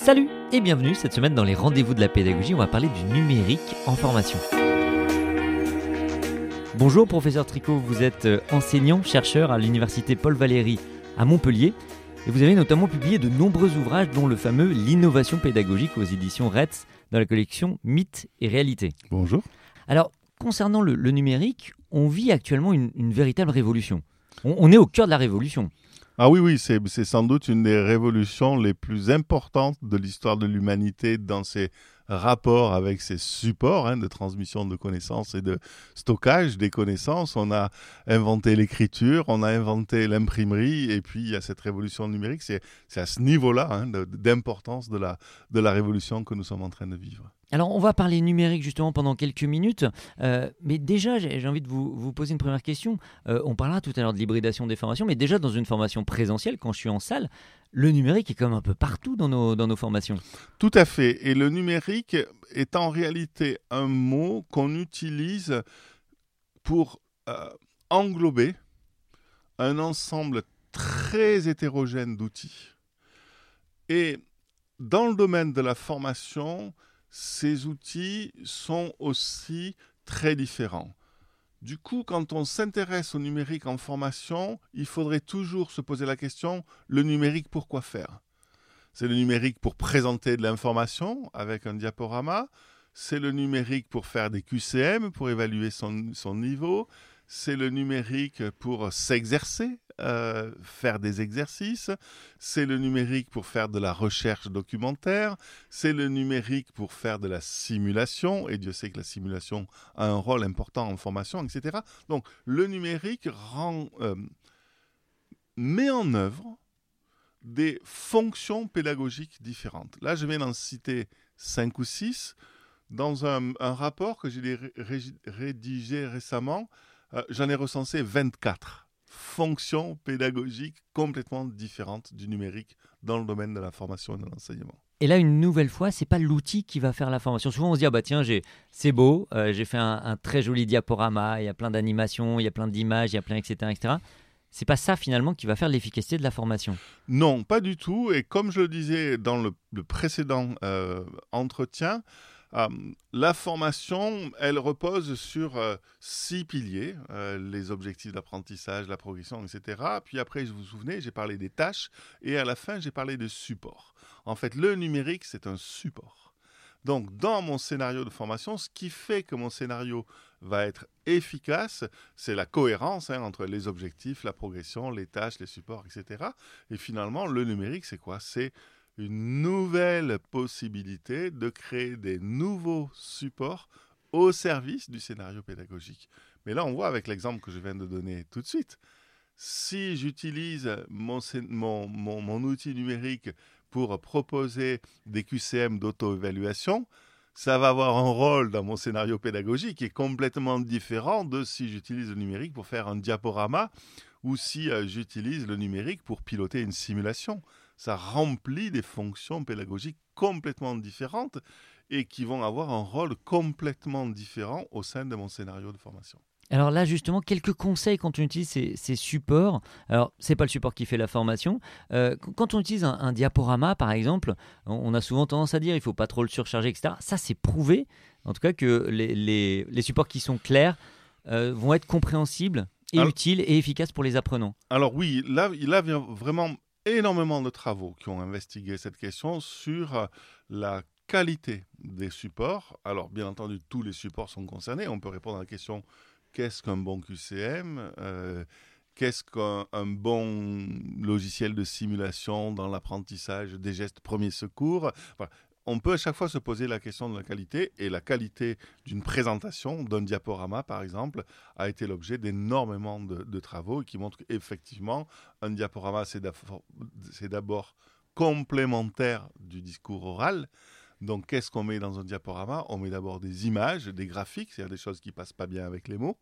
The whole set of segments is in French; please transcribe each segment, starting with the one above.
Salut et bienvenue cette semaine dans les rendez-vous de la pédagogie, on va parler du numérique en formation. Bonjour professeur Tricot, vous êtes euh, enseignant, chercheur à l'université Paul Valéry à Montpellier et vous avez notamment publié de nombreux ouvrages dont le fameux L'innovation pédagogique aux éditions RETS dans la collection Mythes et réalité. Bonjour. Alors concernant le, numérique, on vit actuellement une, véritable révolution. On est au cœur de la révolution. Ah oui, oui, c'est sans doute une des révolutions les plus importantes de l'histoire de l'humanité dans ses rapports avec ses supports hein, de transmission de connaissances et de stockage des connaissances. On a inventé l'écriture, on a inventé l'imprimerie, et puis il y a cette révolution numérique. C'est à ce niveau-là hein, d'importance de la, de la révolution que nous sommes en train de vivre. Alors, on va parler numérique justement pendant quelques minutes, euh, mais déjà, j'ai envie de vous, poser une première question. Euh, on parlera tout à l'heure de l'hybridation des formations, mais déjà dans une formation présentielle, quand je suis en salle, le numérique est comme un peu partout dans nos, dans nos formations. Tout à fait. Et le numérique est en réalité un mot qu'on utilise pour euh, englober un ensemble très hétérogène d'outils. Et dans le domaine de la formation, ces outils sont aussi très différents. Du coup, quand on s'intéresse au numérique en formation, il faudrait toujours se poser la question, le numérique, pourquoi faire? C'est le numérique pour présenter de l'information avec un diaporama, c'est le numérique pour faire des QCM, pour évaluer son, son niveau, c'est le numérique pour s'exercer, euh, faire des exercices, c'est le numérique pour faire de la recherche documentaire, c'est le numérique pour faire de la simulation, et Dieu sait que la simulation a un rôle important en formation, etc. Donc le numérique euh, met en œuvre des fonctions pédagogiques différentes. Là, je viens d'en citer cinq ou six. Dans un, un rapport que j'ai rédigé récemment, euh, j'en ai recensé 24 fonctions pédagogiques complètement différentes du numérique dans le domaine de la formation et de l'enseignement. Et là, une nouvelle fois, c'est pas l'outil qui va faire la formation. Souvent, on se dit ah bah tiens, c'est beau, euh, j'ai fait un, très joli diaporama, il y a plein d'animations, il y a plein d'images, il y a plein etc etc. C'est pas ça finalement qui va faire l'efficacité de la formation. Non, pas du tout. Et comme je le disais dans le, précédent euh, entretien, euh, la formation, elle repose sur euh, six piliers, euh, les objectifs d'apprentissage, la progression, etc. Puis après, je vous souvenez, j'ai parlé des tâches et à la fin, j'ai parlé de support. En fait, le numérique, c'est un support. Donc, dans mon scénario de formation, ce qui fait que mon scénario va être efficace, c'est la cohérence hein, entre les objectifs, la progression, les tâches, les supports, etc. Et finalement, le numérique, c'est quoi? C'est une nouvelle possibilité de créer des nouveaux supports au service du scénario pédagogique. Mais là, on voit avec l'exemple que je viens de donner tout de suite, si j'utilise mon, mon, outil numérique pour proposer des QCM d'auto-évaluation, ça va avoir un rôle dans mon scénario pédagogique qui est complètement différent de si j'utilise le numérique pour faire un diaporama ou si euh, j'utilise le numérique pour piloter une simulation ça remplit des fonctions pédagogiques complètement différentes et qui vont avoir un rôle complètement différent au sein de mon scénario de formation. Alors là, justement, quelques conseils quand on utilise ces, supports. Alors, c'est pas le support qui fait la formation. Euh, quand on utilise un, diaporama, par exemple, on, a souvent tendance à dire il faut pas trop le surcharger, etc. Ça, c'est prouvé, en tout cas, que les, supports qui sont clairs euh, vont être compréhensibles et utiles et efficaces pour les apprenants. Alors oui, là, il a vraiment énormément de travaux qui ont investigué cette question sur euh, la qualité des supports. Alors, bien entendu, tous les supports sont concernés. On peut répondre à la question qu'est-ce qu'un bon QCM euh, Qu'est-ce qu'un bon logiciel de simulation dans l'apprentissage des gestes premiers secours? On peut à chaque fois se poser la question de la qualité, et la qualité d'une présentation, d'un diaporama par exemple, a été l'objet d'énormément de, travaux qui montrent qu'effectivement, un diaporama, c'est d'abord complémentaire du discours oral. Donc, qu'est-ce qu'on met dans un diaporama? On met d'abord des images, des graphiques, c'est-à-dire des choses qui passent pas bien avec les mots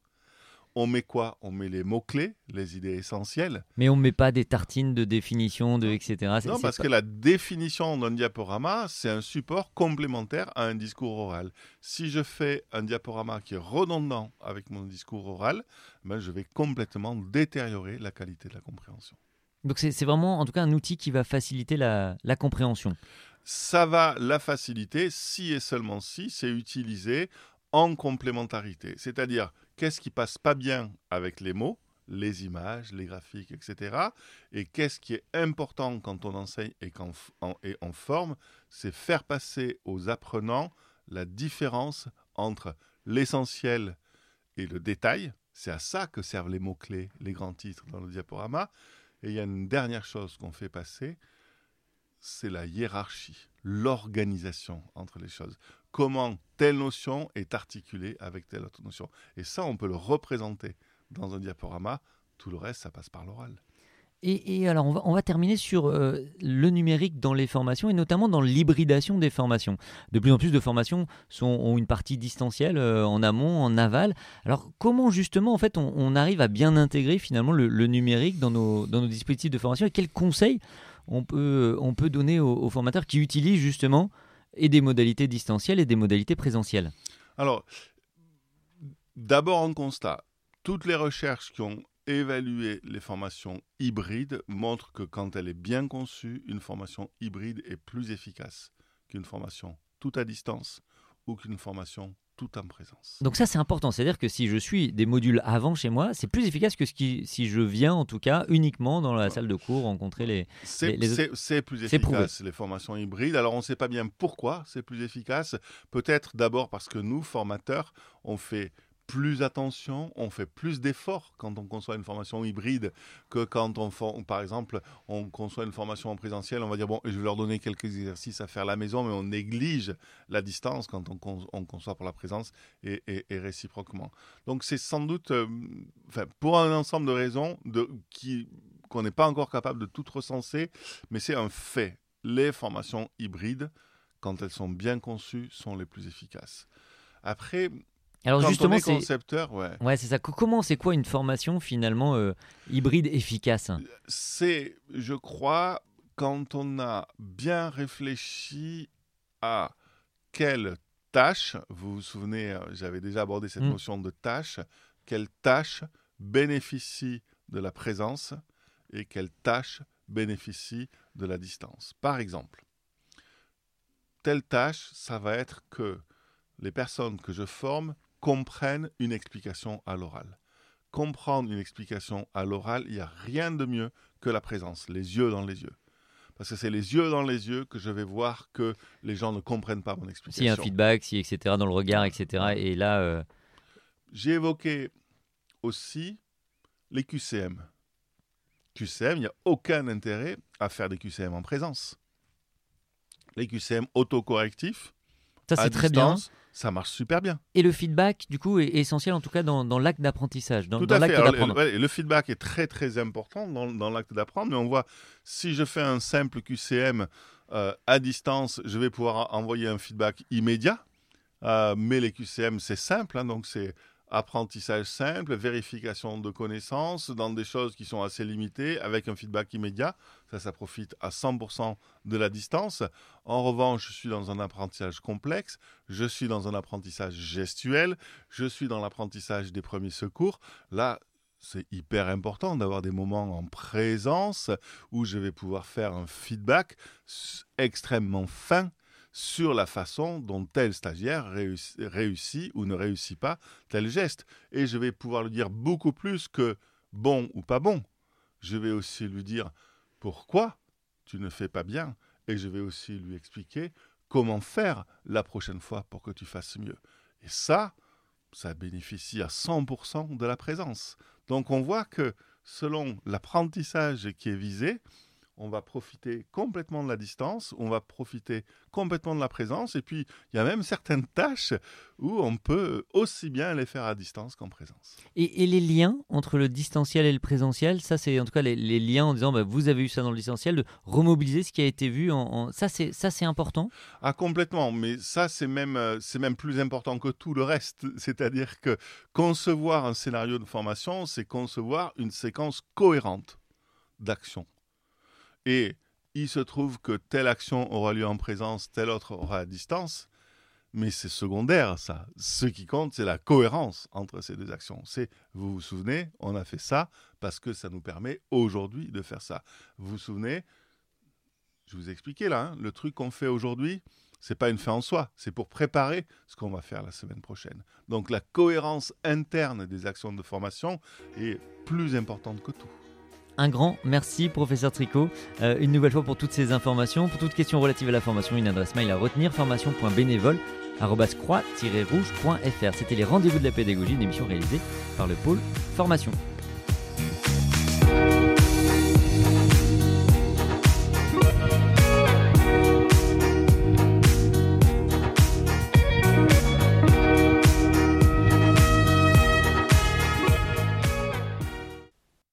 on met quoi? On met les mots-clés, les idées essentielles. Mais on ne met pas des tartines de définition, de etc. Non, parce que la définition d'un diaporama, c'est un support complémentaire à un discours oral. Si je fais un diaporama qui est redondant avec mon discours oral, ben je vais complètement détériorer la qualité de la compréhension. Donc c'est vraiment en tout cas un outil qui va faciliter la, compréhension. ça va la faciliter si et seulement si c'est utilisé en complémentarité. C'est-à-dire, qu'est-ce qui passe pas bien avec les mots, les images, les graphiques, etc. Et qu'est-ce qui est important quand on enseigne et, qu'en, et en forme, c'est faire passer aux apprenants la différence entre l'essentiel et le détail. C'est à ça que servent les mots-clés, les grands titres dans le diaporama. Et il y a une dernière chose qu'on fait passer, c'est la hiérarchie, l'organisation entre les choses. Comment telle notion est articulée avec telle autre notion. Et ça, on peut le représenter dans un diaporama. Tout le reste, ça passe par l'oral. Et, alors, on va, terminer sur euh, le numérique dans les formations et notamment dans l'hybridation des formations. De plus en plus de formations sont, ont une partie distancielle euh, en amont, en aval. Alors, comment justement, en fait, on, arrive à bien intégrer finalement le, numérique dans nos, dispositifs de formation et quels conseils on peut donner aux, formateurs qui utilisent justement et des modalités distancielles et des modalités présentielles Alors, d'abord un constat. Toutes les recherches qui ont évaluer les formations hybrides montre que quand elle est bien conçue, une formation hybride est plus efficace qu'une formation tout à distance ou qu'une formation tout en présence. Donc ça c'est important, c'est-à-dire que si je suis des modules avant chez moi, c'est plus efficace que ce qui, si je viens en tout cas uniquement dans la salle de cours rencontrer les... C'est plus efficace les formations hybrides. Alors on ne sait pas bien pourquoi c'est plus efficace. Peut-être d'abord parce que nous, formateurs, on fait plus attention, on fait plus d'efforts quand on conçoit une formation hybride que quand on, par exemple, on conçoit une formation en présentiel. On va dire, bon, je vais leur donner quelques exercices à faire à la maison, mais on néglige la distance quand on, conçoit pour la présence et, réciproquement. Donc c'est sans doute, euh, pour un ensemble de raisons qui, qu'on n'est pas encore capable de tout recenser, mais c'est un fait. Les formations hybrides, quand elles sont bien conçues, sont les plus efficaces. Après, alors justement, c'est concepteur, ouais. Ouais, c'est ça. Comment, c'est quoi une formation finalement euh, hybride efficace? C'est, je crois, quand on a bien réfléchi à quelle tâche, vous vous souvenez, euh, j'avais déjà abordé cette mm. notion de tâche, quelle tâche bénéficie de la présence et quelle tâche bénéficie de la distance. Par exemple, telle tâche, ça va être que les personnes que je forme comprennent une explication à l'oral. Comprendre une explication à l'oral, il n'y a rien de mieux que la présence, les yeux dans les yeux. Parce que c'est les yeux dans les yeux que je vais voir que les gens ne comprennent pas mon explication. A un feedback, si, etc., dans le regard, etc. Et là. Euh, J'ai évoqué aussi les QCM. QCM, il n'y a aucun intérêt à faire des QCM en présence. Les QCM autocorrectifs. Ça, c'est très bien ça marche super bien. Et le feedback, du coup, est essentiel, en tout cas, dans, l'acte d'apprentissage, dans, l'acte d'apprendre. Le, le, feedback est très, très important dans, l'acte d'apprendre, mais on voit, si je fais un simple QCM euh, à distance, je vais pouvoir envoyer un feedback immédiat, euh, mais les QCM, c'est simple, hein, donc c'est apprentissage simple, vérification de connaissances dans des choses qui sont assez limitées avec un feedback immédiat. Ça, ça profite à 100% de la distance. En revanche, je suis dans un apprentissage complexe, je suis dans un apprentissage gestuel, je suis dans l'apprentissage des premiers secours. Là, c'est hyper important d'avoir des moments en présence où je vais pouvoir faire un feedback extrêmement fin sur la façon dont tel stagiaire réussit, ou ne réussit pas tel geste. Et je vais pouvoir lui dire beaucoup plus que bon ou pas bon. Je vais aussi lui dire pourquoi tu ne fais pas bien. Et je vais aussi lui expliquer comment faire la prochaine fois pour que tu fasses mieux. Et ça, ça bénéficie à 100% de la présence. Donc on voit que selon l'apprentissage qui est visé, on va profiter complètement de la distance, on va profiter complètement de la présence, et puis il y a même certaines tâches où on peut aussi bien les faire à distance qu'en présence. Et, les liens entre le distanciel et le présentiel, ça c'est en tout cas les, liens en disant bah, vous avez eu ça dans le distanciel, de remobiliser ce qui a été vu, en, ça c'est ça c'est important? Ah complètement, mais ça c'est même euh, c'est même plus important que tout le reste, c'est-à-dire que concevoir un scénario de formation, c'est concevoir une séquence cohérente d'action et il se trouve que telle action aura lieu en présence, telle autre aura à distance, mais c'est secondaire ça. Ce qui compte, c'est la cohérence entre ces deux actions. C'est, vous vous souvenez, on a fait ça parce que ça nous permet aujourd'hui de faire ça. Vous vous souvenez, je vous ai expliqué là, hein, le truc qu'on fait aujourd'hui, c'est pas une fin en soi, c'est pour préparer ce qu'on va faire la semaine prochaine. Donc la cohérence interne des actions de formation est plus importante que tout. Un grand merci, professeur Tricot. Euh, une nouvelle fois pour toutes ces informations. Pour toute question relative à la formation, une adresse mail à retenir formation.bénévole croix-rouge.fr. C'était les rendez-vous de la pédagogie, une émission réalisée par le pôle formation.